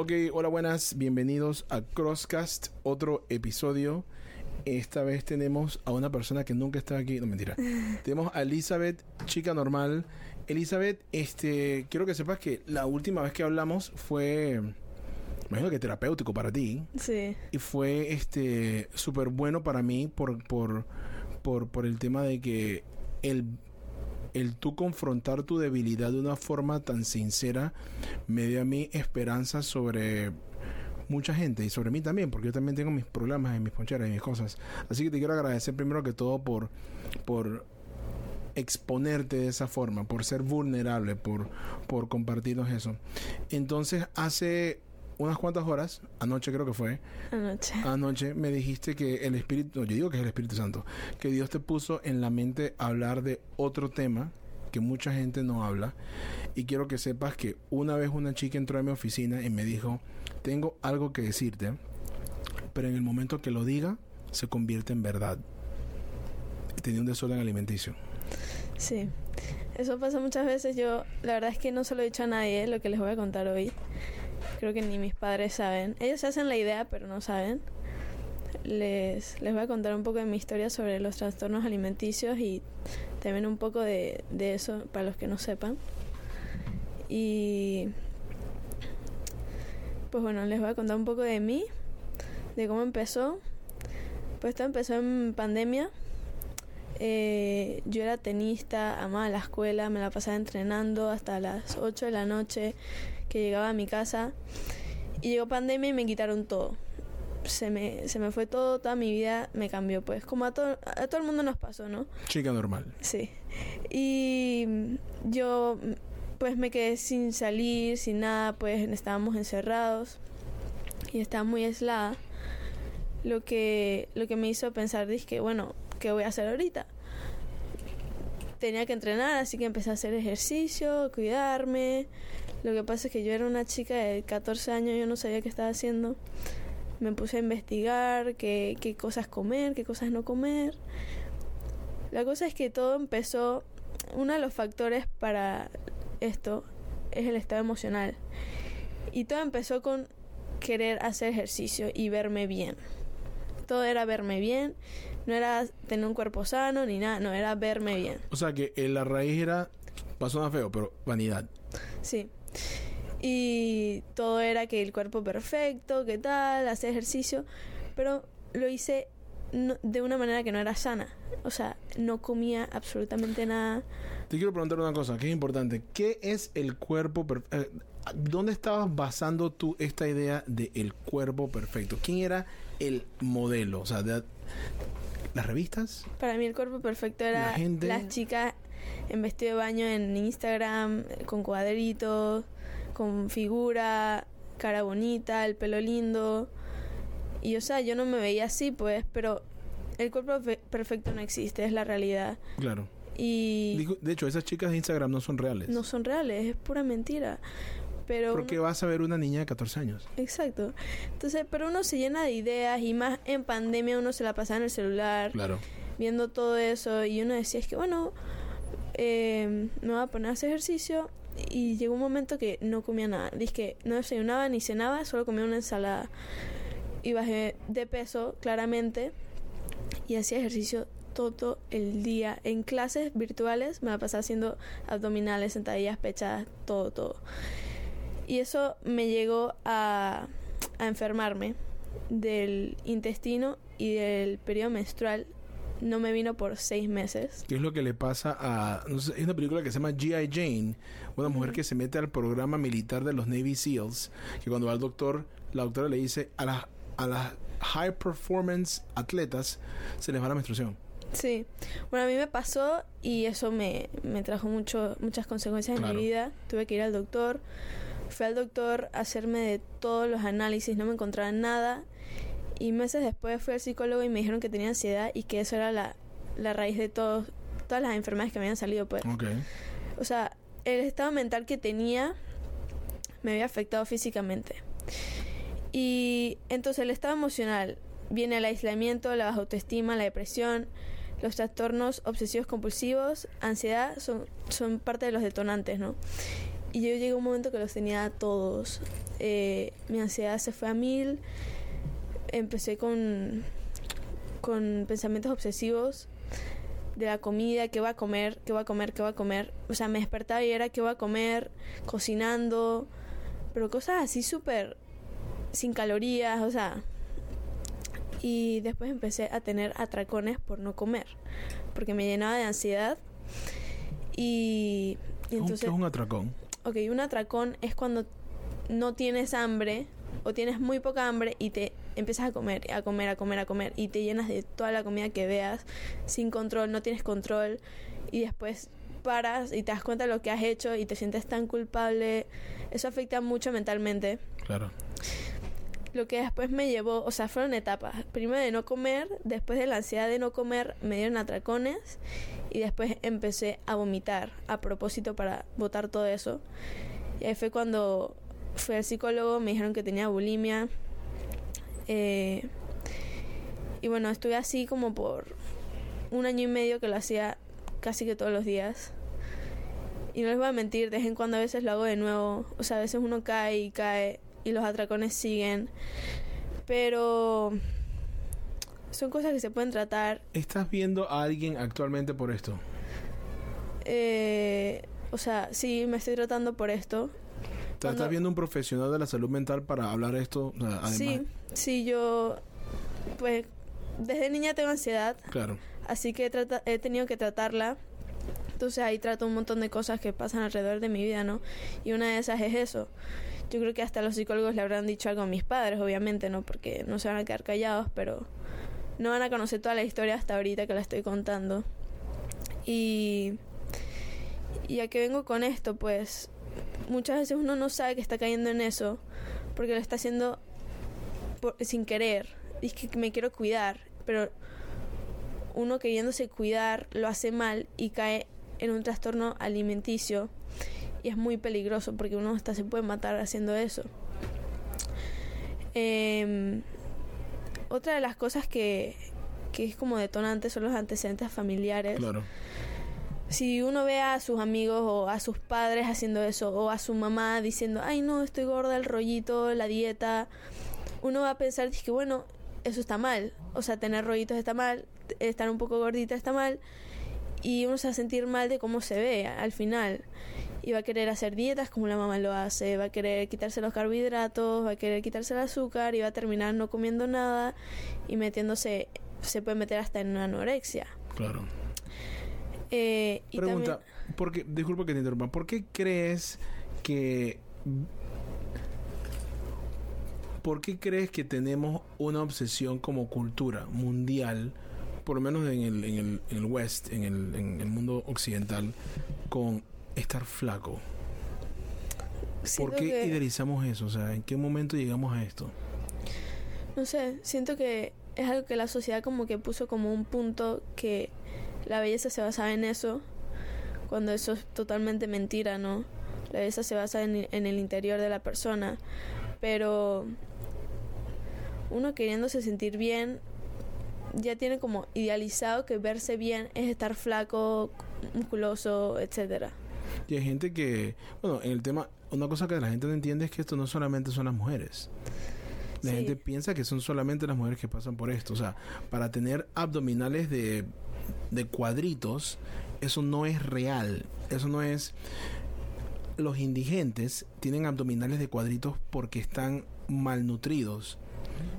Ok, hola buenas, bienvenidos a Crosscast, otro episodio. Esta vez tenemos a una persona que nunca está aquí, no mentira. tenemos a Elizabeth, chica normal. Elizabeth, este, quiero que sepas que la última vez que hablamos fue, imagino que terapéutico para ti. Sí. Y fue, este, súper bueno para mí por, por, por, por el tema de que el el tú confrontar tu debilidad de una forma tan sincera me dio a mí esperanza sobre mucha gente y sobre mí también, porque yo también tengo mis problemas y mis poncheras y mis cosas. Así que te quiero agradecer primero que todo por, por exponerte de esa forma, por ser vulnerable, por, por compartirnos eso. Entonces, hace unas cuantas horas, anoche creo que fue, Anoche. anoche me dijiste que el Espíritu, no, yo digo que es el Espíritu Santo, que Dios te puso en la mente hablar de otro tema que mucha gente no habla. Y quiero que sepas que una vez una chica entró a mi oficina y me dijo, tengo algo que decirte, pero en el momento que lo diga, se convierte en verdad. Tenía un desorden alimenticio. Sí. Eso pasa muchas veces. Yo, la verdad es que no se lo he dicho a nadie lo que les voy a contar hoy. Creo que ni mis padres saben. Ellos hacen la idea, pero no saben. Les, les voy a contar un poco de mi historia sobre los trastornos alimenticios y también un poco de, de eso para los que no sepan. Y pues bueno, les voy a contar un poco de mí, de cómo empezó. Pues esto empezó en pandemia. Eh, yo era tenista, amaba la escuela, me la pasaba entrenando hasta las 8 de la noche que llegaba a mi casa. Y llegó pandemia y me quitaron todo. Se me, se me fue todo, toda mi vida me cambió, pues como a todo, a todo el mundo nos pasó, ¿no? Chica normal. Sí. Y yo pues me quedé sin salir, sin nada, pues estábamos encerrados y estaba muy aislada. Lo que, lo que me hizo pensar, dije, bueno, ¿qué voy a hacer ahorita? Tenía que entrenar, así que empecé a hacer ejercicio, cuidarme. Lo que pasa es que yo era una chica de 14 años, yo no sabía qué estaba haciendo. Me puse a investigar qué, qué cosas comer, qué cosas no comer. La cosa es que todo empezó, uno de los factores para esto es el estado emocional. Y todo empezó con querer hacer ejercicio y verme bien. Todo era verme bien, no era tener un cuerpo sano ni nada, no, era verme bien. O sea que eh, la raíz era, pasó nada feo, pero vanidad. Sí. Y todo era que el cuerpo perfecto, qué tal, hacer ejercicio, pero lo hice no, de una manera que no era sana. O sea, no comía absolutamente nada. Te quiero preguntar una cosa que es importante. ¿Qué es el cuerpo perfecto? ¿Dónde estabas basando tú esta idea de el cuerpo perfecto? ¿Quién era el modelo? O sea, de, ¿las revistas? Para mí el cuerpo perfecto era La gente- las chicas en vestido de baño en Instagram, con cuadritos, con figura, cara bonita, el pelo lindo. Y o sea, yo no me veía así, pues, pero el cuerpo fe- perfecto no existe, es la realidad. Claro. Y De hecho, esas chicas de Instagram no son reales. no son reales, es pura mentira. Pero Porque uno- vas a ver una niña de 14 años. Exacto. Entonces, pero uno se llena de ideas y más en pandemia uno se la pasaba en el celular Claro. viendo todo eso y uno decía, es que bueno, eh, me voy a poner a hacer ejercicio y llegó un momento que no comía nada. Dice que no desayunaba ni cenaba, solo comía una ensalada. Y bajé de peso, claramente, y hacía ejercicio todo el día. En clases virtuales me la pasaba haciendo abdominales, sentadillas, pechadas, todo, todo. Y eso me llegó a, a enfermarme del intestino y del periodo menstrual. No me vino por seis meses. ¿Qué es lo que le pasa a... no sé, es una película que se llama G.I. Jane. Una mujer que se mete al programa militar de los Navy SEALs. Que cuando va al doctor, la doctora le dice a las a las high performance atletas se les va la menstruación. Sí. Bueno, a mí me pasó y eso me, me trajo mucho, muchas consecuencias Claro. en mi vida. Tuve que ir al doctor. Fui al doctor a hacerme de todos los análisis, no me encontraba nada. Y meses después fui al psicólogo y me dijeron que tenía ansiedad y que eso era la, la raíz de todos, todas las enfermedades que me habían salido. Pues. Ok. O sea, el estado mental que tenía me había afectado físicamente. Y entonces el estado emocional viene el aislamiento, la baja autoestima, la depresión, los trastornos obsesivos compulsivos, ansiedad, son, son parte de los detonantes, ¿no? Y yo llegué a un momento que los tenía todos. eh, mi ansiedad se fue a mil, empecé con, con pensamientos obsesivos de la comida, qué va a comer, qué va a comer, qué va a comer. O sea, me despertaba y era qué va a comer, cocinando, pero cosas así súper sin calorías, o sea. Y después empecé a tener atracones por no comer, porque me llenaba de ansiedad. Y, y entonces... ¿Qué es un atracón? Ok, un atracón es cuando no tienes hambre o tienes muy poca hambre y te empiezas a comer, a comer, a comer, a comer y te llenas de toda la comida que veas sin control, no tienes control y después paras y te das cuenta de lo que has hecho y te sientes tan culpable. Eso afecta mucho mentalmente. Claro. Lo que después me llevó, o sea, fueron etapas. Primero de no comer, después de la ansiedad de no comer, me dieron atracones y después empecé a vomitar a propósito para botar todo eso. Y ahí fue cuando fui al psicólogo, me dijeron que tenía bulimia. Eh, y bueno, estuve así como por un año y medio que lo hacía casi que todos los días. Y no les voy a mentir, de vez en cuando a veces lo hago de nuevo. O sea, a veces uno cae y cae y los atracones siguen. Pero son cosas que se pueden tratar. ¿Estás viendo a alguien actualmente por esto? Eh, o sea, sí, me estoy tratando por esto. ¿Estás viendo un profesional de la salud mental para hablar esto? O sea, Sí, sí, yo pues desde niña tengo ansiedad, Claro. así que he, trata- he tenido que tratarla. Entonces ahí trato un montón de cosas que pasan alrededor de mi vida, ¿no? Y una de esas es eso. Yo creo que hasta los psicólogos le habrán dicho algo a mis padres, obviamente, ¿no? Porque no se van a quedar callados, pero no van a conocer toda la historia hasta ahorita que la estoy contando. Y, y a qué vengo con esto, pues muchas veces uno no sabe que está cayendo en eso, porque lo está haciendo por- sin querer. Y es que me quiero cuidar, pero uno queriéndose cuidar lo hace mal y cae en un trastorno alimenticio y es muy peligroso porque uno hasta se puede matar haciendo eso. Em, otra de las cosas que, que es como detonante son los antecedentes familiares. Si uno ve a sus amigos o a sus padres haciendo eso o a su mamá diciendo, ay no, estoy gorda, el rollito, la dieta, uno va a pensar que bueno, eso está mal. O sea, tener rollitos está mal, estar un poco gordita está mal y uno se va a sentir mal de cómo se ve al final. Y va a querer hacer dietas como la mamá lo hace, va a querer quitarse los carbohidratos, va a querer quitarse el azúcar y va a terminar no comiendo nada y metiéndose, se puede meter hasta en una anorexia. Claro. Eh, y Pregunta, también- porque, disculpa que te interrumpa, ¿por qué crees que... ¿Por qué crees que tenemos una obsesión como cultura mundial, por lo menos en el, en el, en el West, en el, en el mundo occidental, con estar flaco? ¿Por qué que- idealizamos eso? O sea, ¿en qué momento llegamos a esto? No sé, siento que es algo que la sociedad como que puso como un punto que la belleza se basaba en eso, cuando eso es totalmente mentira, ¿no? La belleza se basa en, en el interior de la persona, pero uno queriéndose sentir bien ya tiene como idealizado que verse bien es estar flaco, musculoso, etcétera. Y hay gente que, bueno, en el tema, una cosa que la gente no entiende es que esto no solamente son las mujeres. La Sí. gente piensa que son solamente las mujeres que pasan por esto. O sea, para tener abdominales de, de cuadritos, eso no es real. Eso no es... Los indigentes tienen abdominales de cuadritos porque están malnutridos.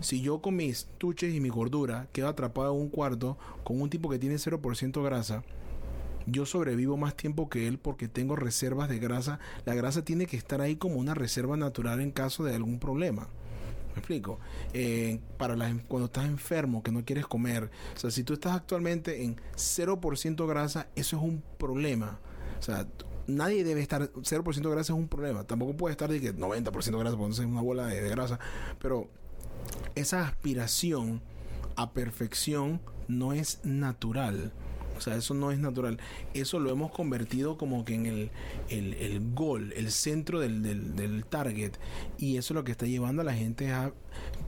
Si yo con mis tuches y mi gordura quedo atrapado en un cuarto con un tipo que tiene 0% grasa, yo sobrevivo más tiempo que él porque tengo reservas de grasa. La grasa tiene que estar ahí como una reserva natural en caso de algún problema. ¿Me explico? Eh, para las, cuando estás enfermo, que no quieres comer. O sea, si tú estás actualmente en 0% grasa, eso es un problema. O sea, nadie debe estar... 0% grasa es un problema. Tampoco puede estar de que 90% grasa, porque entonces es una bola de grasa. Pero esa aspiración a perfección no es natural. O sea, eso no es natural. Eso lo hemos convertido como que en el, el, el gol, el centro del, del, del target. Y eso es lo que está llevando a la gente a...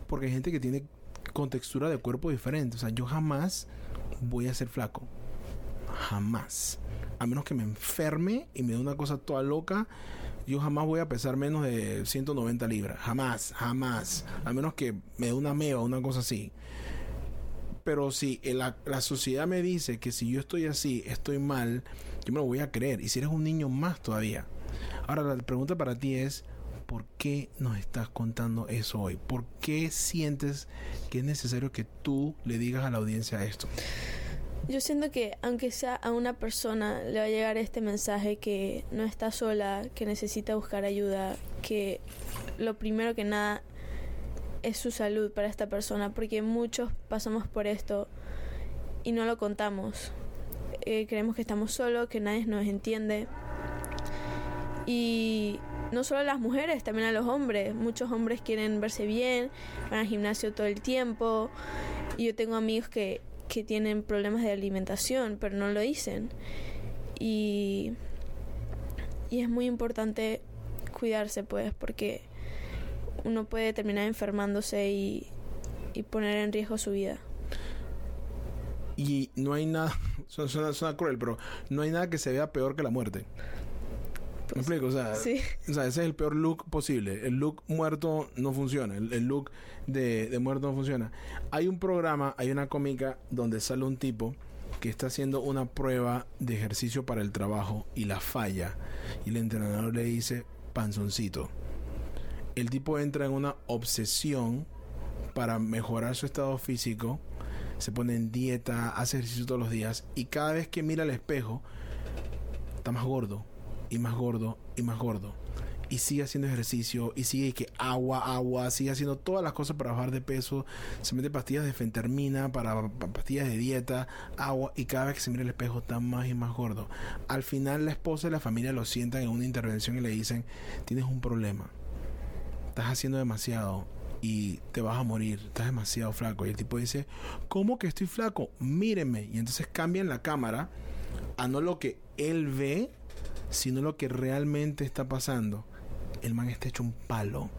Porque hay gente que tiene contextura de cuerpo diferente. O sea, yo jamás voy a ser flaco. Jamás. A menos que me enferme y me dé una cosa toda loca. yo jamás voy a pesar menos de 190 libras. Jamás, jamás. A menos que me dé una meva, una cosa así. Pero si la, la sociedad me dice que si yo estoy así, estoy mal, yo me lo voy a creer. Y si eres un niño más todavía. Ahora la pregunta para ti es, ¿por qué nos estás contando eso hoy? ¿Por qué sientes que es necesario que tú le digas a la audiencia esto? Yo siento que aunque sea a una persona le va a llegar este mensaje que no está sola, que necesita buscar ayuda, que lo primero que nada es su salud para esta persona, porque muchos pasamos por esto y no lo contamos. Eh, creemos que estamos solos, que nadie nos entiende. Y no solo a las mujeres, también a los hombres. Muchos hombres quieren verse bien, van al gimnasio todo el tiempo. Y yo tengo amigos que, que tienen problemas de alimentación, pero no lo dicen. Y, y es muy importante cuidarse, pues, porque uno puede terminar enfermándose y, y poner en riesgo su vida. Y no hay nada, suena, suena, cruel, pero no hay nada que se vea peor que la muerte. ¿Me explico? O sea, Sí. o sea, ese es el peor look posible. El look muerto no funciona. El, el look de, de muerto no funciona. Hay un programa, hay una cómica donde sale un tipo que está haciendo una prueba de ejercicio para el trabajo y la falla. Y el entrenador le dice, panzoncito. El tipo entra en una obsesión para mejorar su estado físico. Se pone en dieta, hace ejercicio todos los días. Y cada vez que mira al espejo, está más gordo y más gordo y más gordo. Y sigue haciendo ejercicio y sigue que agua, agua, sigue haciendo todas las cosas para bajar de peso. Se mete pastillas de fentermina, para, pastillas de dieta, agua. Y cada vez que se mira al espejo está más y más gordo. Al final la esposa y la familia lo sientan en una intervención y le dicen, tienes un problema. Estás haciendo demasiado y te vas a morir. Estás demasiado flaco. Y el tipo dice, ¿cómo que estoy flaco? Mírenme. Y entonces cambian la cámara a no lo que él ve, sino lo que realmente está pasando. El man está hecho un palo.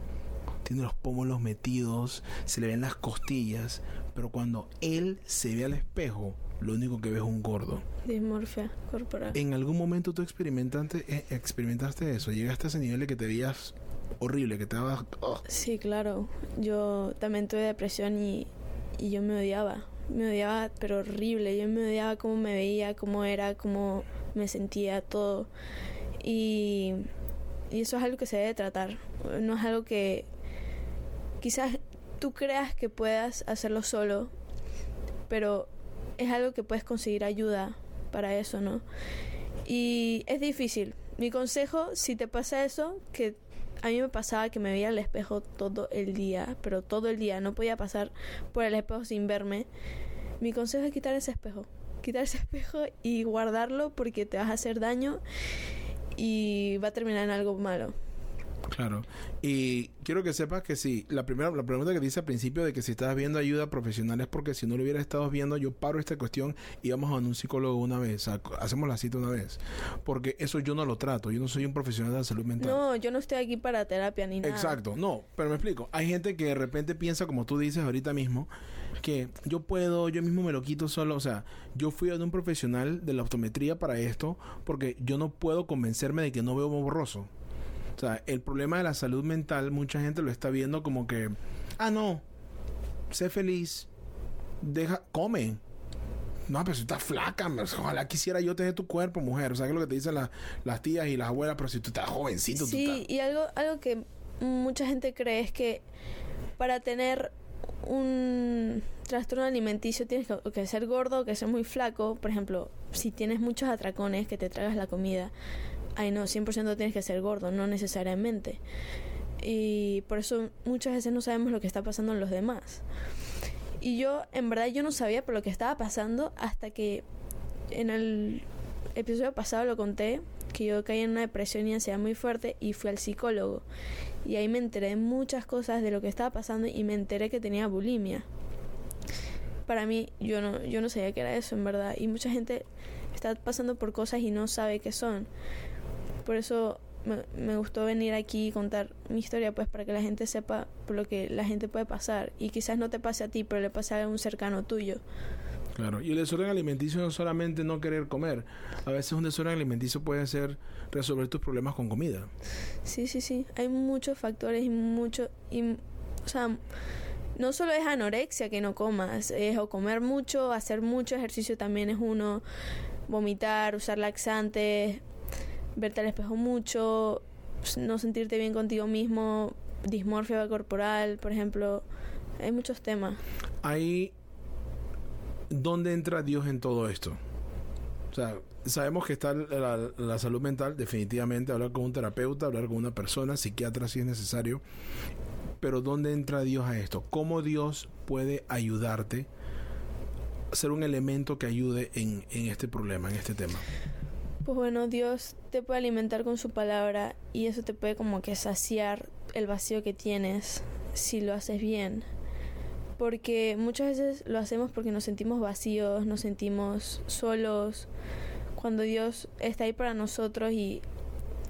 Tiene los pómulos metidos, se le ven las costillas, pero cuando él se ve al espejo, lo único que ve es un gordo. Dismorfia corporal. ¿En algún momento tú experimentaste, eh, experimentaste eso? ¿Llegaste a ese nivel de que te veías horrible, que te daba... oh, Sí, claro. Yo también tuve depresión y, y yo me odiaba. Me odiaba, pero horrible. Yo me odiaba cómo me veía, cómo era, cómo me sentía, todo. Y, y eso es algo que se debe tratar. No es algo que quizás tú creas que puedas hacerlo solo, pero es algo que puedes conseguir ayuda para eso, ¿no? Y es difícil. Mi consejo, si te pasa eso, que a mí me pasaba que me veía al espejo todo el día, pero todo el día, no podía pasar por el espejo sin verme. Mi consejo es quitar ese espejo, quitar ese espejo y guardarlo porque te vas a hacer daño y va a terminar en algo malo. Claro. Y quiero que sepas que sí, la primera la pregunta que dice al principio de que si estabas viendo ayuda profesional es porque si no lo hubieras estado viendo, yo paro esta cuestión y vamos a un psicólogo una vez, a- hacemos la cita una vez. Porque eso yo no lo trato, yo no soy un profesional de la salud mental. No, yo no estoy aquí para terapia ni nada. Exacto, no, pero me explico. Hay gente que de repente piensa, como tú dices ahorita mismo, que yo puedo, yo mismo me lo quito solo. O sea, yo fui a un profesional de la optometría para esto porque yo no puedo convencerme de que no veo borroso. O sea, el problema de la salud mental, mucha gente lo está viendo como que, ah, no, sé feliz, deja, come. No, pero si estás flaca, ojalá quisiera yo tener tu cuerpo, mujer. O sea, que es lo que te dicen las- las tías y las abuelas, pero si tú estás jovencito, tú Sí, estás... y algo, algo que mucha gente cree es que para tener un trastorno alimenticio tienes que, ser gordo o que ser muy flaco. Por ejemplo, si tienes muchos atracones que te tragas la comida, ay no, 100% tienes que ser gordo, no necesariamente. Y por eso muchas veces no sabemos lo que está pasando en los demás. Y yo, en verdad, yo no sabía por lo que estaba pasando hasta que en el episodio pasado lo conté, que yo caí en una depresión y ansiedad muy fuerte y fui al psicólogo. Y ahí me enteré de muchas cosas de lo que estaba pasando y me enteré que tenía bulimia. Para mí, yo no, yo no sabía que era eso, en verdad. Y mucha gente está pasando por cosas y no sabe qué son. Por eso me, me gustó venir aquí y contar mi historia, pues para que la gente sepa por lo que la gente puede pasar. Y quizás no te pase a ti, pero le pase a un cercano tuyo. Claro, y el desorden alimenticio no solamente no querer comer. A veces un desorden alimenticio puede ser resolver tus problemas con comida. Sí, sí, sí. Hay muchos factores y mucho... Y, o sea, no solo es anorexia que no comas, es o comer mucho, hacer mucho ejercicio también es uno, vomitar, usar laxantes, verte al espejo mucho, no sentirte bien contigo mismo, dismorfia corporal, por ejemplo. Hay muchos temas. Hay ¿dónde entra Dios en todo esto? O sea, sabemos que está la, salud mental, definitivamente, hablar con un terapeuta, hablar con una persona, psiquiatra si es necesario, pero ¿dónde entra Dios a esto? ¿Cómo Dios puede ayudarte ser un elemento que ayude en, en este problema, en este tema? Pues bueno, Dios te puede alimentar con su palabra y eso te puede como que saciar el vacío que tienes si lo haces bien porque muchas veces lo hacemos porque nos sentimos vacíos, nos sentimos solos, cuando Dios está ahí para nosotros y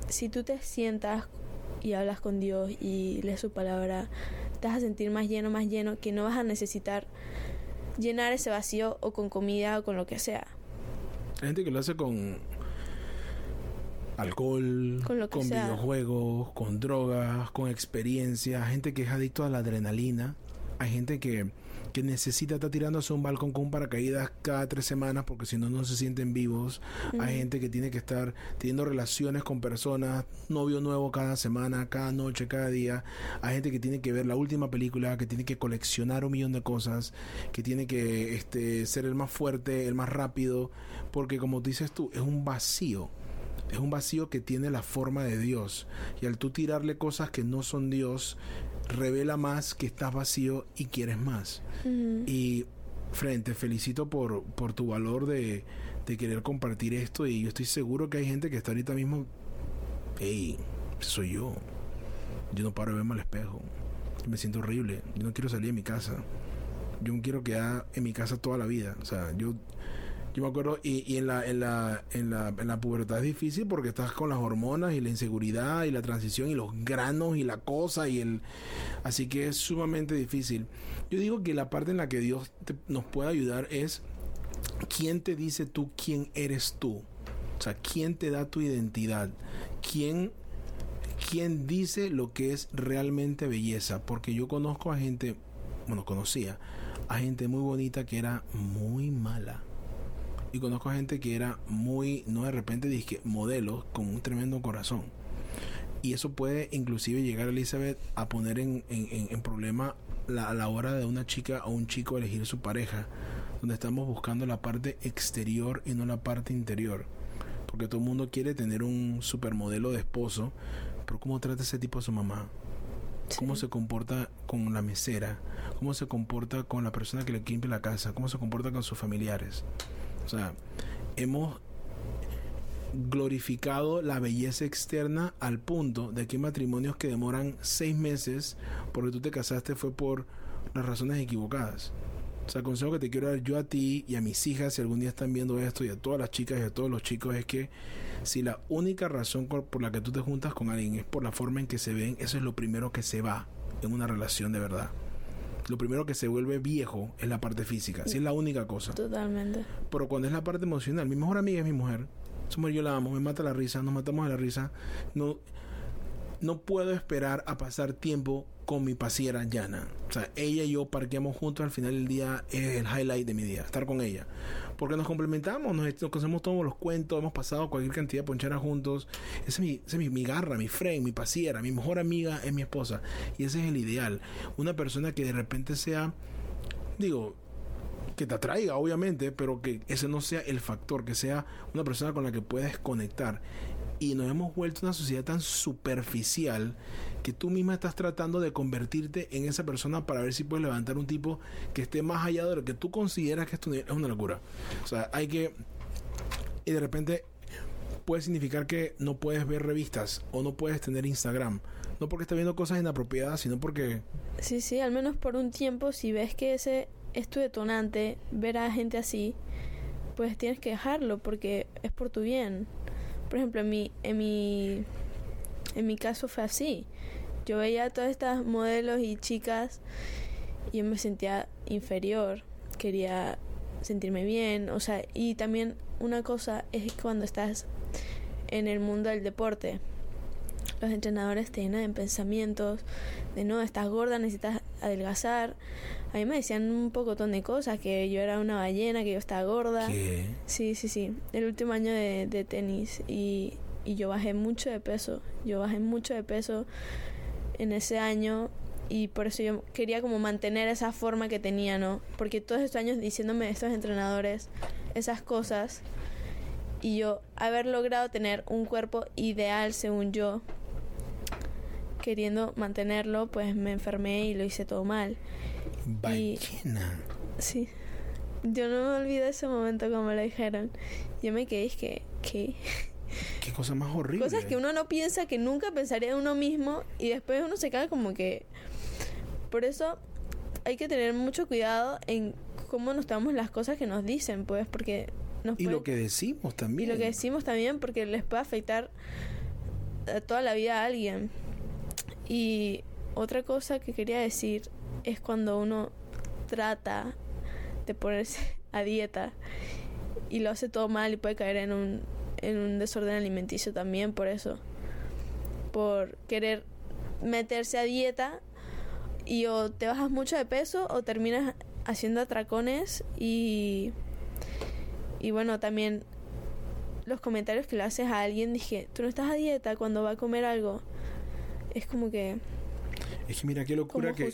si tú te sientas y hablas con Dios y lees su palabra, te vas a sentir más lleno, más lleno, que no vas a necesitar llenar ese vacío o con comida o con lo que sea. Hay gente que lo hace con alcohol, con, con videojuegos, con drogas, con experiencia, gente que es adicto a la adrenalina. Hay gente que, que necesita estar tirándose a un balcón con un paracaídas cada tres semanas porque si no, no se sienten vivos. Hay gente que tiene que estar teniendo relaciones con personas, novio nuevo cada semana, cada noche, cada día. Hay gente que tiene que ver la última película, que tiene que coleccionar un millón de cosas, que tiene que este, ser el más fuerte, el más rápido, porque como dices tú, es un vacío es un vacío que tiene la forma de Dios. Y al tú tirarle cosas que no son Dios, revela más que estás vacío y quieres más. Y frente, felicito por, por tu valor de, de, querer compartir esto y yo estoy seguro que hay gente que está ahorita mismo, hey, soy yo. Yo no paro de verme al espejo. me siento horrible. Yo no quiero salir de mi casa. Yo no quiero quedar en mi casa toda la vida. O sea, yo yo me acuerdo, y, y en, la, en, la, en, la, en la pubertad es difícil porque estás con las hormonas y la inseguridad y la transición y los granos y la cosa y el... Así que es sumamente difícil. Yo digo que la parte en la que Dios nos puede ayudar es quién te dice tú quién eres tú. O sea, quién te da tu identidad. Quién, quién dice lo que es realmente belleza. Porque yo conozco a gente, bueno, conocía a gente muy bonita que era muy mala y conozco a gente que era muy, no de repente dije, modelos con un tremendo corazón. Y eso puede inclusive llegar a Elizabeth a poner en, en, problema la, a la hora de una chica o un chico elegir su pareja, donde estamos buscando la parte exterior y no la parte interior. Porque todo el mundo quiere tener un supermodelo de esposo, pero ¿cómo trata ese tipo a su mamá? cómo se comporta con la mesera, cómo se comporta con la persona que le limpia la casa, cómo se comporta con sus familiares. O sea, hemos glorificado la belleza externa al punto de que hay matrimonios que demoran seis meses porque tú te casaste fue por las razones equivocadas. O sea, el consejo que te quiero dar yo a ti y a mis hijas, si algún día están viendo esto, y a todas las chicas y a todos los chicos, es que si la única razón por la que tú te juntas con alguien es por la forma en que se ven, eso es lo primero que se va en una relación de verdad lo primero que se vuelve viejo es la parte física. Si es la única cosa. Totalmente. Pero cuando es la parte emocional, mi mejor amiga es mi mujer. Su yo la amo, me mata la risa, nos matamos a la risa. No, no puedo esperar a pasar tiempo con mi pasiera Yana. O sea, ella y yo parqueamos juntos al final del día es el highlight de mi día, estar con ella. Porque nos complementamos, nos, conocemos todos los cuentos, hemos pasado cualquier cantidad de poncheras juntos. Esa es, mi, mi, garra, mi friend, mi pasiera, mi mejor amiga es mi esposa. Y ese es el ideal. Una persona que de repente sea, digo, que te atraiga, obviamente, pero que ese no sea el factor, que sea una persona con la que puedes conectar y nos hemos vuelto una sociedad tan superficial que tú misma estás tratando de convertirte en esa persona para ver si puedes levantar un tipo que esté más allá de lo que tú consideras que esto es una locura. O sea, hay que... Y de repente puede significar que no puedes ver revistas o no puedes tener Instagram. No porque estés viendo cosas inapropiadas, sino porque... Sí, sí, al menos por un tiempo, si ves que ese es tu detonante, ver a gente así, pues tienes que dejarlo porque es por tu bien. Por ejemplo, en mi, en mi, en mi caso fue así. Yo veía a todas estas modelos y chicas y yo me sentía inferior. Quería sentirme bien, o sea, y también una cosa es cuando estás en el mundo del deporte, los entrenadores te llenan de pensamientos de no, estás gorda, necesitas adelgazar. A mí me decían un pocotón de cosas, que yo era una ballena, que yo estaba gorda. ¿Qué? Sí, sí, sí. El último año de, de tenis y, y yo bajé mucho de peso. Yo bajé mucho de peso en ese año y por eso yo quería como mantener esa forma que tenía, ¿no? Porque todos estos años diciéndome estos entrenadores esas cosas y yo haber logrado tener un cuerpo ideal según yo queriendo mantenerlo, pues me enfermé y lo hice todo mal. Ballena. Sí. Yo no me olvido ese momento como lo dijeron. Yo me quedé, es que, ¿qué? Qué cosa más horrible. Cosas que uno no piensa, que nunca pensaría de uno mismo y después uno se queda como que... Por eso hay que tener mucho cuidado en cómo nos tomamos las cosas que nos dicen, pues, porque nos Y puede- lo que decimos y también. lo que decimos también porque les puede afectar a toda la vida a alguien. Y otra cosa que quería decir es cuando uno trata de ponerse a dieta y lo hace todo mal y puede caer en un, en un desorden alimenticio también por eso. Por querer meterse a dieta y o te bajas mucho de peso o terminas haciendo atracones y y bueno también los comentarios que le haces a alguien dije tú no estás a dieta cuando va a comer algo es como que Es que mira qué locura que,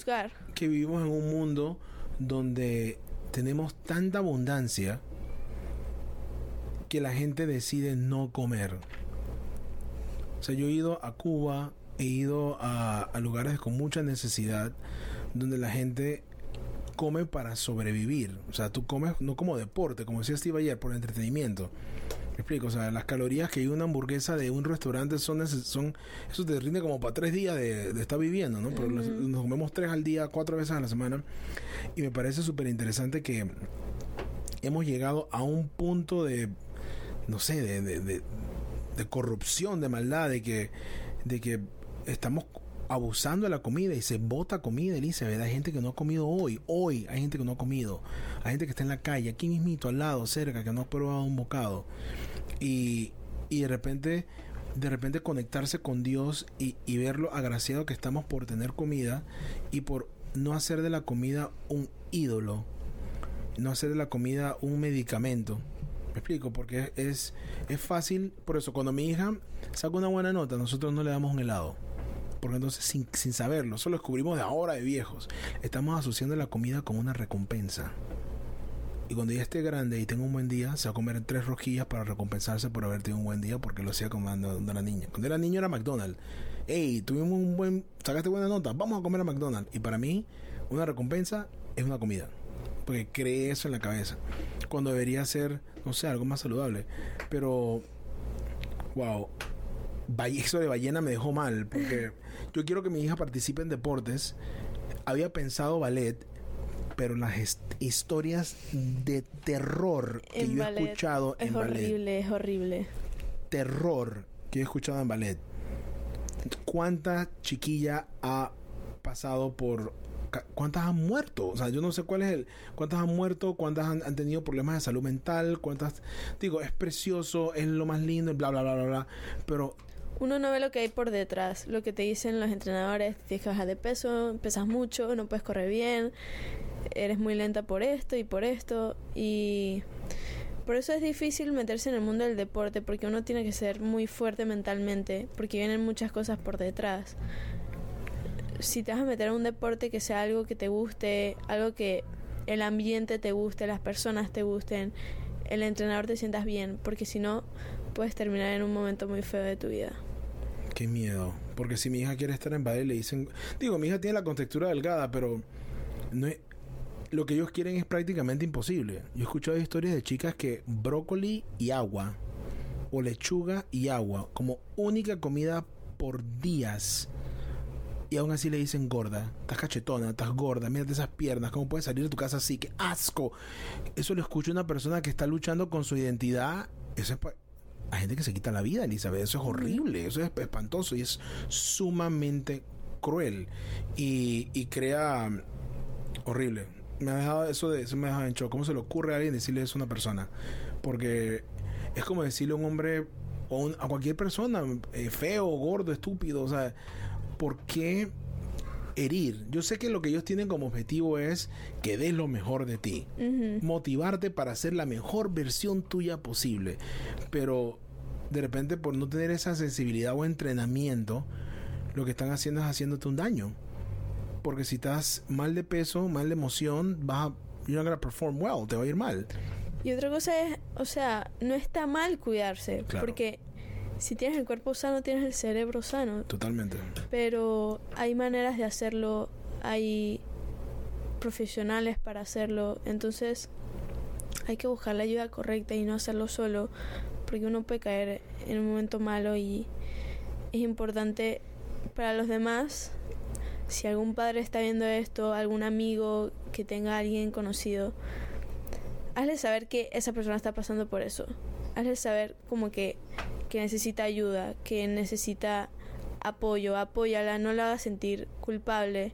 que vivimos en un mundo donde tenemos tanta abundancia que la gente decide no comer. O sea, yo he ido a Cuba, he ido a, a lugares con mucha necesidad, donde la gente come para sobrevivir. O sea, tú comes no como deporte, como decía Steve ayer, por entretenimiento. Me explico, o sea, las calorías que hay una hamburguesa de un restaurante son, son eso te rinde como para tres días de, de estar viviendo, ¿no? Pero los- nos comemos tres al día, cuatro veces a la semana. Y me parece súper interesante que hemos llegado a un punto de, no sé, de, de, de- de corrupción, de maldad, de que, de que estamos abusando de la comida y se bota comida, Elizabeth. Hay gente que no ha comido hoy, hoy hay gente que no ha comido. Hay gente que está en la calle, aquí mismito, al lado, cerca, que no ha probado un bocado. Y, y de repente, de repente conectarse con Dios y, y ver lo agraciado que estamos por tener comida y por no hacer de la comida un ídolo, no hacer de la comida un medicamento. Me explico, porque es, es fácil, por eso cuando mi hija saca una buena nota, nosotros no le damos un helado. Porque entonces sin, sin saberlo, eso lo descubrimos de ahora de viejos. Estamos asociando la comida con una recompensa. Y cuando ella esté grande y tenga un buen día, se va a comer tres rosquillas para recompensarse por haber tenido un buen día porque lo hacía cuando cuando era niña. Cuando era niño era McDonald's. Hey, tuvimos un buen, sacaste buena nota, vamos a comer a McDonald's. Y para mí, una recompensa es una comida. Porque cree eso en la cabeza. Cuando debería ser, no sé, algo más saludable. Pero, wow, eso de ballena me dejó mal. Porque yo quiero que mi hija participe en deportes. Había pensado ballet, pero las his- historias de terror que en yo he escuchado es en ballet, horrible es horrible terror que he escuchado en ballet. ¿Cuánta chiquilla ha pasado por cuántas han muerto? O sea, yo no sé cuál es el cuántas han muerto, cuántas han, han tenido problemas de salud mental, cuántas digo, es precioso, es lo más lindo, bla bla bla bla bla, pero uno no ve lo que hay por detrás, lo que te dicen los entrenadores, que bajar de peso, pesas mucho, no puedes correr bien, eres muy lenta por esto y por esto y por eso es difícil meterse en el mundo del deporte porque uno tiene que ser muy fuerte mentalmente porque vienen muchas cosas por detrás. Si te vas a meter a un deporte que sea algo que te guste, algo que el ambiente te guste, las personas te gusten, el entrenador te sientas bien, porque si no puedes terminar en un momento muy feo de tu vida. Qué miedo. Porque si mi hija quiere estar en ballet, le dicen. Digo, mi hija tiene la contextura delgada, pero. No es- lo que ellos quieren es prácticamente imposible. Yo he escuchado historias de chicas que brócoli y agua. O lechuga y agua. Como única comida por días. Y aún así le dicen gorda. Estás cachetona, estás gorda. Mírate esas piernas. ¿Cómo puedes salir de tu casa así? ¡Qué asco! Eso lo escucha una persona que está luchando con su identidad. Eso es. Hay gente que se quita la vida, Elizabeth. Eso es horrible, eso es espantoso y es sumamente cruel y, y crea horrible. me ha dejado eso de eso me ha dejado en shock. ¿Cómo se le ocurre a alguien decirle eso a una persona? Porque es como decirle a un hombre o un- a cualquier persona, eh, feo, gordo, estúpido, o sea, ¿por qué herir? Yo sé que lo que ellos tienen como objetivo es que des lo mejor de ti, motivarte para ser la mejor versión tuya posible, pero de repente por no tener esa sensibilidad o entrenamiento, lo que están haciendo es haciéndote un daño. Porque si estás mal de peso, mal de emoción, vas a, you're not gonna perform well, te va a ir mal. Y otra cosa es, o sea, no está mal cuidarse, Claro. porque si tienes el cuerpo sano, tienes el cerebro sano, Totalmente. pero hay maneras de hacerlo, hay profesionales para hacerlo, entonces hay que buscar la ayuda correcta y no hacerlo solo, porque uno puede caer en un momento malo y es importante para los demás, si algún padre está viendo esto, algún amigo que tenga a alguien conocido, hazle saber que esa persona está pasando por eso. Hazle saber como que, que necesita ayuda, que necesita apoyo, apóyala, no la haga sentir culpable,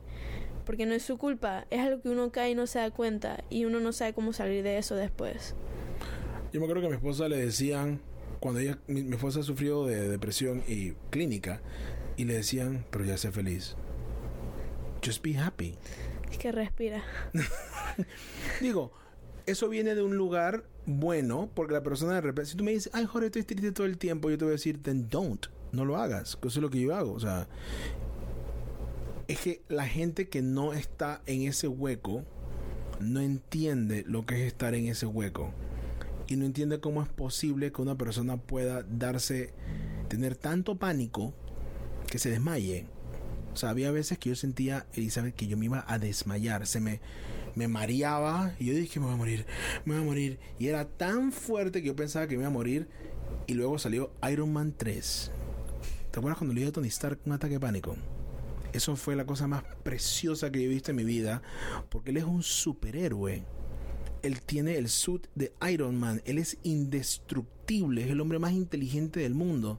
porque no es su culpa, es algo que uno cae y no se da cuenta y uno no sabe cómo salir de eso después. Yo me acuerdo que a mi esposa le decían, cuando ella, mi, mi esposa sufrió de depresión y clínica, y le decían, pero ya sé feliz. Just be happy. Es que respira. Digo, eso viene de un lugar bueno, porque la persona de repente, si tú me dices, ay, Jorge, estoy triste todo el tiempo, yo te voy a decir, then don't, no lo hagas, que eso es lo que yo hago. O sea, es que la gente que no está en ese hueco no entiende lo que es estar en ese hueco y no entiende cómo es posible que una persona pueda darse, tener tanto pánico que se desmaye. O sea, había veces que yo sentía, Elizabeth, que yo me iba a desmayar, se me, me mareaba y yo dije, me voy a morir, me voy a morir. Y era tan fuerte que yo pensaba que me iba a morir y luego salió Iron Man 3. ¿Te acuerdas cuando le dio a Tony Stark un ataque de pánico? Eso fue la cosa más preciosa que yo he visto en mi vida, porque él es un superhéroe. Él tiene el suit de Iron Man, él es indestructible, es el hombre más inteligente del mundo.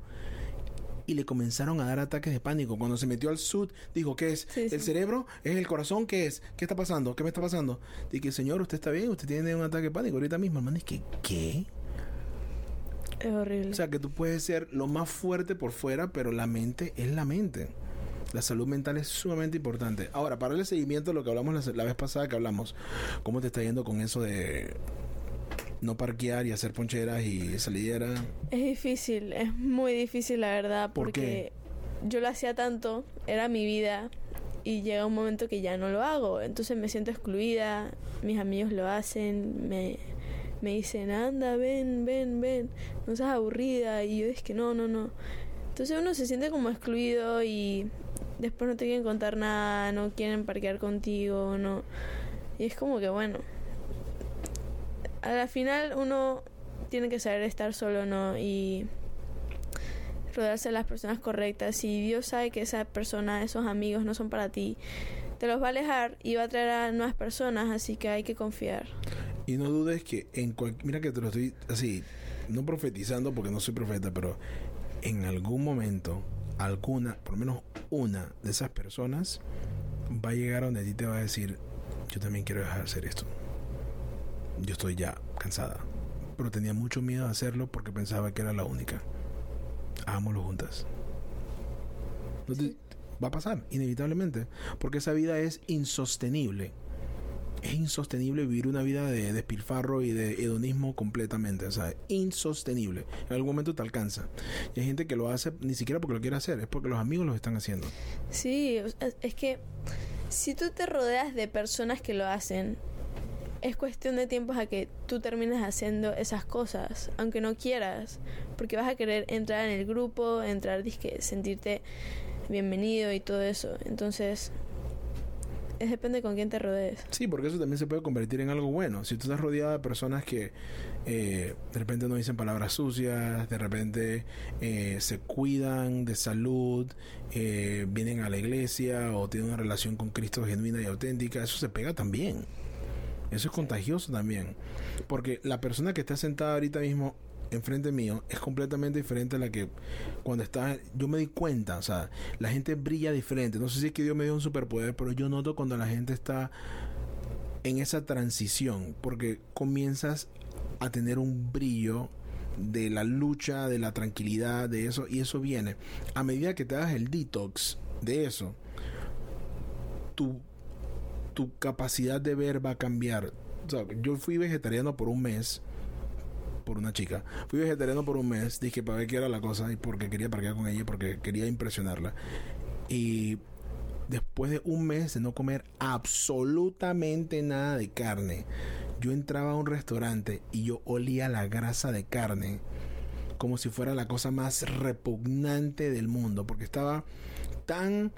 Y le comenzaron a dar ataques de pánico. Cuando se metió al suit, dijo, ¿qué es? Sí, ¿El sí. cerebro? ¿Es el corazón? ¿Qué es? ¿Qué está pasando? ¿Qué me está pasando? Dije, señor, usted está bien, usted tiene un ataque de pánico ahorita mismo. Hermano, es que, ¿qué? Es horrible. O sea, que tú puedes ser lo más fuerte por fuera, pero la mente es la mente. La salud mental es sumamente importante. Ahora, para el seguimiento lo que hablamos la, la vez pasada que hablamos, ¿cómo te está yendo con eso de no parquear y hacer poncheras y salidera? Es difícil, es muy difícil la verdad, ¿Por porque yo lo hacía tanto, era mi vida, y llega un momento que ya no lo hago, entonces me siento excluida, mis amigos lo hacen, me, me dicen, anda, ven, ven, ven, no seas aburrida, y yo es que no, no, no. Entonces uno se siente como excluido y después no te quieren contar nada, no quieren parquear contigo, no. Y es como que bueno, a la final uno tiene que saber estar solo, ¿no? Y rodearse de las personas correctas. Si Dios sabe que esa persona, esos amigos no son para ti, te los va a alejar y va a traer a nuevas personas, así que hay que confiar. Y no dudes que en cual, mira que te lo estoy así, no profetizando porque no soy profeta, pero en algún momento, alguna, por lo menos una de esas personas va a llegar donde a ti te va a decir, yo también quiero dejar de hacer esto. Yo estoy ya cansada. Pero tenía mucho miedo de hacerlo porque pensaba que era la única. Hagámoslo juntas. Va a pasar, inevitablemente. Porque esa vida es insostenible es insostenible vivir una vida de despilfarro y de hedonismo completamente. O sea, insostenible. En algún momento te alcanza. Y hay gente que lo hace ni siquiera porque lo quiere hacer, es porque los amigos lo están haciendo. Sí, es que si tú te rodeas de personas que lo hacen, es cuestión de tiempos a que tú termines haciendo esas cosas, aunque no quieras, porque vas a querer entrar en el grupo, entrar, disque, sentirte bienvenido y todo eso. Entonces, es depende con quién te rodees. Sí, porque eso también se puede convertir en algo bueno. Si tú estás rodeado de personas que eh, de repente no dicen palabras sucias, de repente eh, se cuidan de salud, eh, vienen a la iglesia o tienen una relación con Cristo genuina y auténtica, eso se pega también. Eso es contagioso también. Porque la persona que está sentada ahorita mismo enfrente mío es completamente diferente a la que cuando está yo me di cuenta o sea la gente brilla diferente no sé si es que Dios me dio un superpoder pero yo noto cuando la gente está en esa transición, porque comienzas a tener un brillo de la lucha, de la tranquilidad, de eso, y eso viene. A medida que te hagas el detox de eso, tu, tu capacidad de ver va a cambiar. yo fui vegetariano por un mes por una chica. Fui vegetariano por un mes, dije para ver qué era la cosa y porque quería parquear con ella, porque quería impresionarla. Y después de un mes de no comer absolutamente nada de carne, yo entraba a un restaurante y yo olía la grasa de carne como si fuera la cosa más repugnante del mundo, porque estaba tan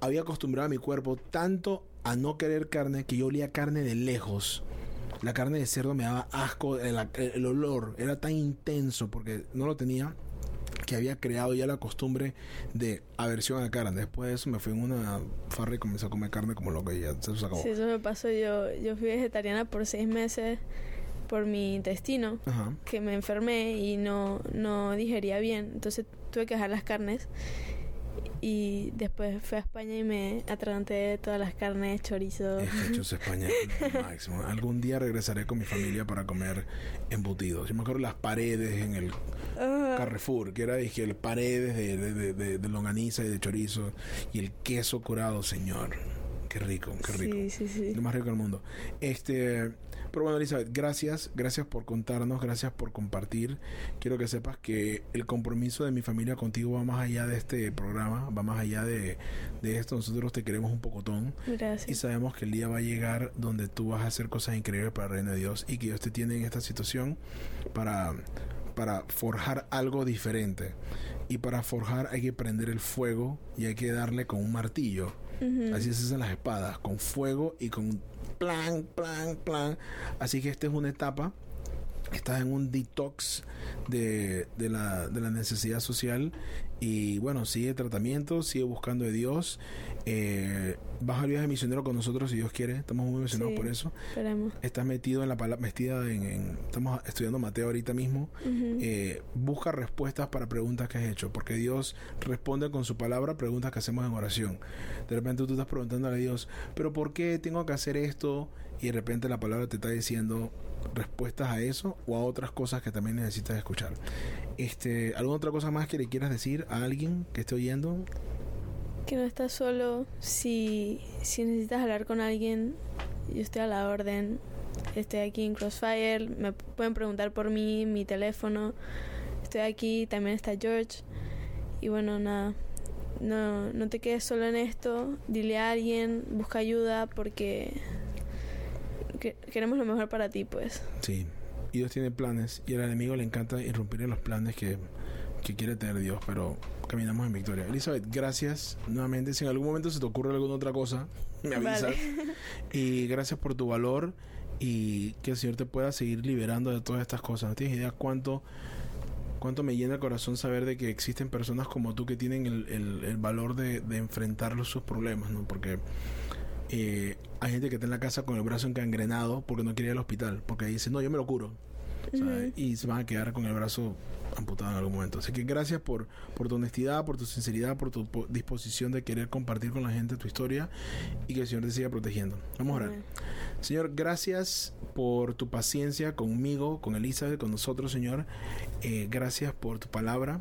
había acostumbrado a mi cuerpo tanto a no querer carne que yo olía carne de lejos. La carne de cerdo me daba asco, el, el olor era tan intenso porque no lo tenía que había creado ya la costumbre de aversión a carne. Después de eso me fui en una farra y comencé a comer carne como lo que ya se acabó. Sí, eso me pasó. Yo, yo fui vegetariana por seis meses por mi intestino, que me enfermé y no, no digería bien. Entonces tuve que dejar las carnes y después fui a España y me atraganté de todas las carnes, chorizos. Hechos España máximo. Algún día regresaré con mi familia para comer embutidos. Yo me acuerdo las paredes en el Carrefour, que era dije, paredes de, de, de, de, longaniza y de chorizo y el queso curado, señor. Qué rico, qué rico. Sí, sí, sí. Lo más rico del mundo. Este, pero bueno, Elizabeth, gracias, gracias por contarnos, gracias por compartir. Quiero que sepas que el compromiso de mi familia contigo va más allá de este programa, va más allá de, de esto. Nosotros te queremos un pocotón. Gracias. Y sabemos que el día va a llegar donde tú vas a hacer cosas increíbles para el reino de Dios y que Dios te tiene en esta situación para para forjar algo diferente. Y para forjar hay que prender el fuego y hay que darle con un martillo. Así se hacen las espadas, con fuego y con plan, plan, plan. Así que esta es una etapa estás en un detox de, de, la, de la necesidad social y bueno, sigue tratamiento, sigue buscando de Dios. Eh, vas al viaje misionero con nosotros si Dios quiere. Estamos muy emocionados por eso. Esperemos. Estás metido en la palabra, metida en, estamos estudiando Mateo ahorita mismo. Eh, busca respuestas para preguntas que has hecho, porque Dios responde con su palabra preguntas que hacemos en oración. De repente tú estás preguntando a Dios, pero ¿por qué tengo que hacer esto? Y de repente la palabra te está diciendo, respuestas a eso o a otras cosas que también necesitas escuchar. Este, ¿Alguna otra cosa más que le quieras decir a alguien que esté oyendo? Que no estás solo. Si, si necesitas hablar con alguien, yo estoy a la orden. Estoy aquí en Crossfire. Me pueden preguntar por mí, mi teléfono. Estoy aquí. También está George. Y bueno, nada. No, no te quedes solo en esto. Dile a alguien. Busca ayuda porque queremos lo mejor para ti, pues. Sí, y Dios tiene planes y al enemigo le encanta irrumpir en los planes que, quiere tener Dios, pero caminamos en victoria. Elizabeth, gracias nuevamente. Si en algún momento se te ocurre alguna otra cosa, me avisas. Y gracias por tu valor y que el Señor te pueda seguir liberando de todas estas cosas. No tienes idea cuánto cuánto me llena el corazón saber de que existen personas como tú que tienen el, valor de, de enfrentar sus problemas, ¿no? Porque eh, hay gente que está en la casa con el brazo encangrenado porque no quiere ir al hospital, porque dice, no, yo me lo curo. Y se van a quedar con el brazo amputado en algún momento. Así que gracias por, por tu honestidad, por tu sinceridad, por tu disposición de querer compartir con la gente tu historia y que el Señor te siga protegiendo. Vamos a orar. Señor, gracias por tu paciencia conmigo, con Elizabeth, con nosotros, Señor. Eh, gracias por tu palabra.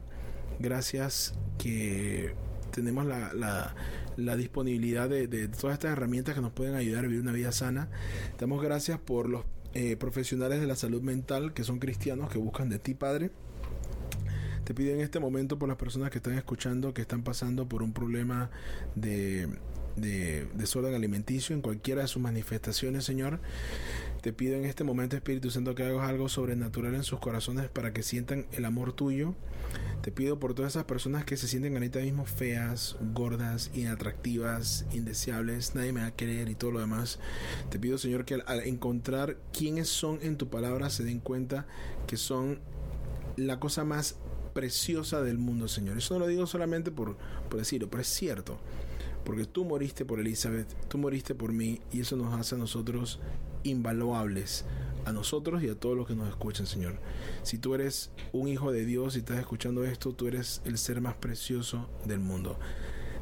Gracias que tenemos la, la, disponibilidad de, todas estas herramientas que nos pueden ayudar a vivir una vida sana. Damos gracias por los eh, profesionales de la salud mental que son cristianos, que buscan de ti, Padre. Te pido en este momento por las personas que están escuchando, que están pasando por un problema de, de desorden alimenticio en cualquiera de sus manifestaciones, Señor. Te pido en este momento, Espíritu Santo, que hagas algo sobrenatural en sus corazones para que sientan el amor tuyo. Te pido por todas esas personas que se sienten ahorita mismo feas, gordas, inatractivas, indeseables, nadie me va a querer y todo lo demás. Te pido, Señor, que al, encontrar quiénes son en tu palabra se den cuenta que son la cosa más preciosa del mundo, Señor. Eso no lo digo solamente por, por decirlo, pero es cierto. Porque tú moriste por Elizabeth, tú moriste por mí y eso nos hace a nosotros invaluables a nosotros y a todos los que nos escuchan, Señor. Si tú eres un hijo de Dios y estás escuchando esto, tú eres el ser más precioso del mundo.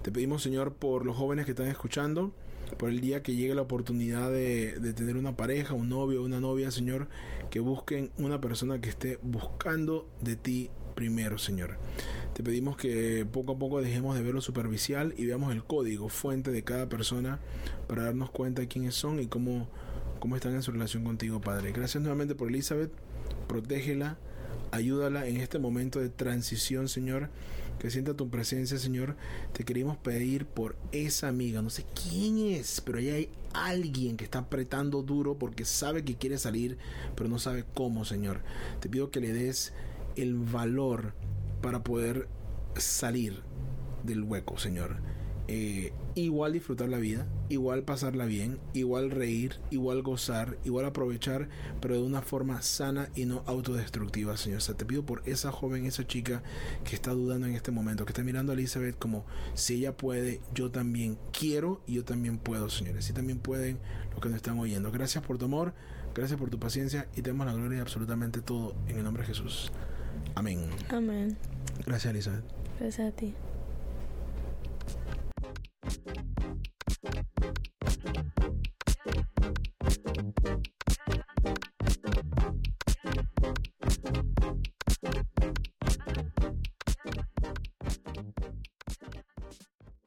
Te pedimos, Señor, por los jóvenes que están escuchando, por el día que llegue la oportunidad de, tener una pareja, un novio, una novia, Señor, que busquen una persona que esté buscando de ti primero, Señor. Te pedimos que poco a poco dejemos de ver lo superficial y veamos el código, fuente de cada persona para darnos cuenta de quiénes son y cómo, cómo están en su relación contigo, Padre. Gracias nuevamente por Elizabeth. Protégela, ayúdala en este momento de transición, Señor. Que sienta tu presencia, Señor. Te queremos pedir por esa amiga. No sé quién es, pero ahí hay alguien que está apretando duro porque sabe que quiere salir, pero no sabe cómo, Señor. Te pido que le des el valor para poder salir del hueco, Señor. Eh, igual disfrutar la vida, igual pasarla bien, igual reír, igual gozar, igual aprovechar, pero de una forma sana y no autodestructiva, Señor. O sea, te pido por esa joven, esa chica que está dudando en este momento, que está mirando a Elizabeth como si ella puede, yo también quiero y yo también puedo, señores. Si también pueden los que nos están oyendo. Gracias por tu amor, gracias por tu paciencia y te damos la gloria de absolutamente todo en el nombre de Jesús. Amén. Amén. Gracias, Elizabeth. Gracias a ti.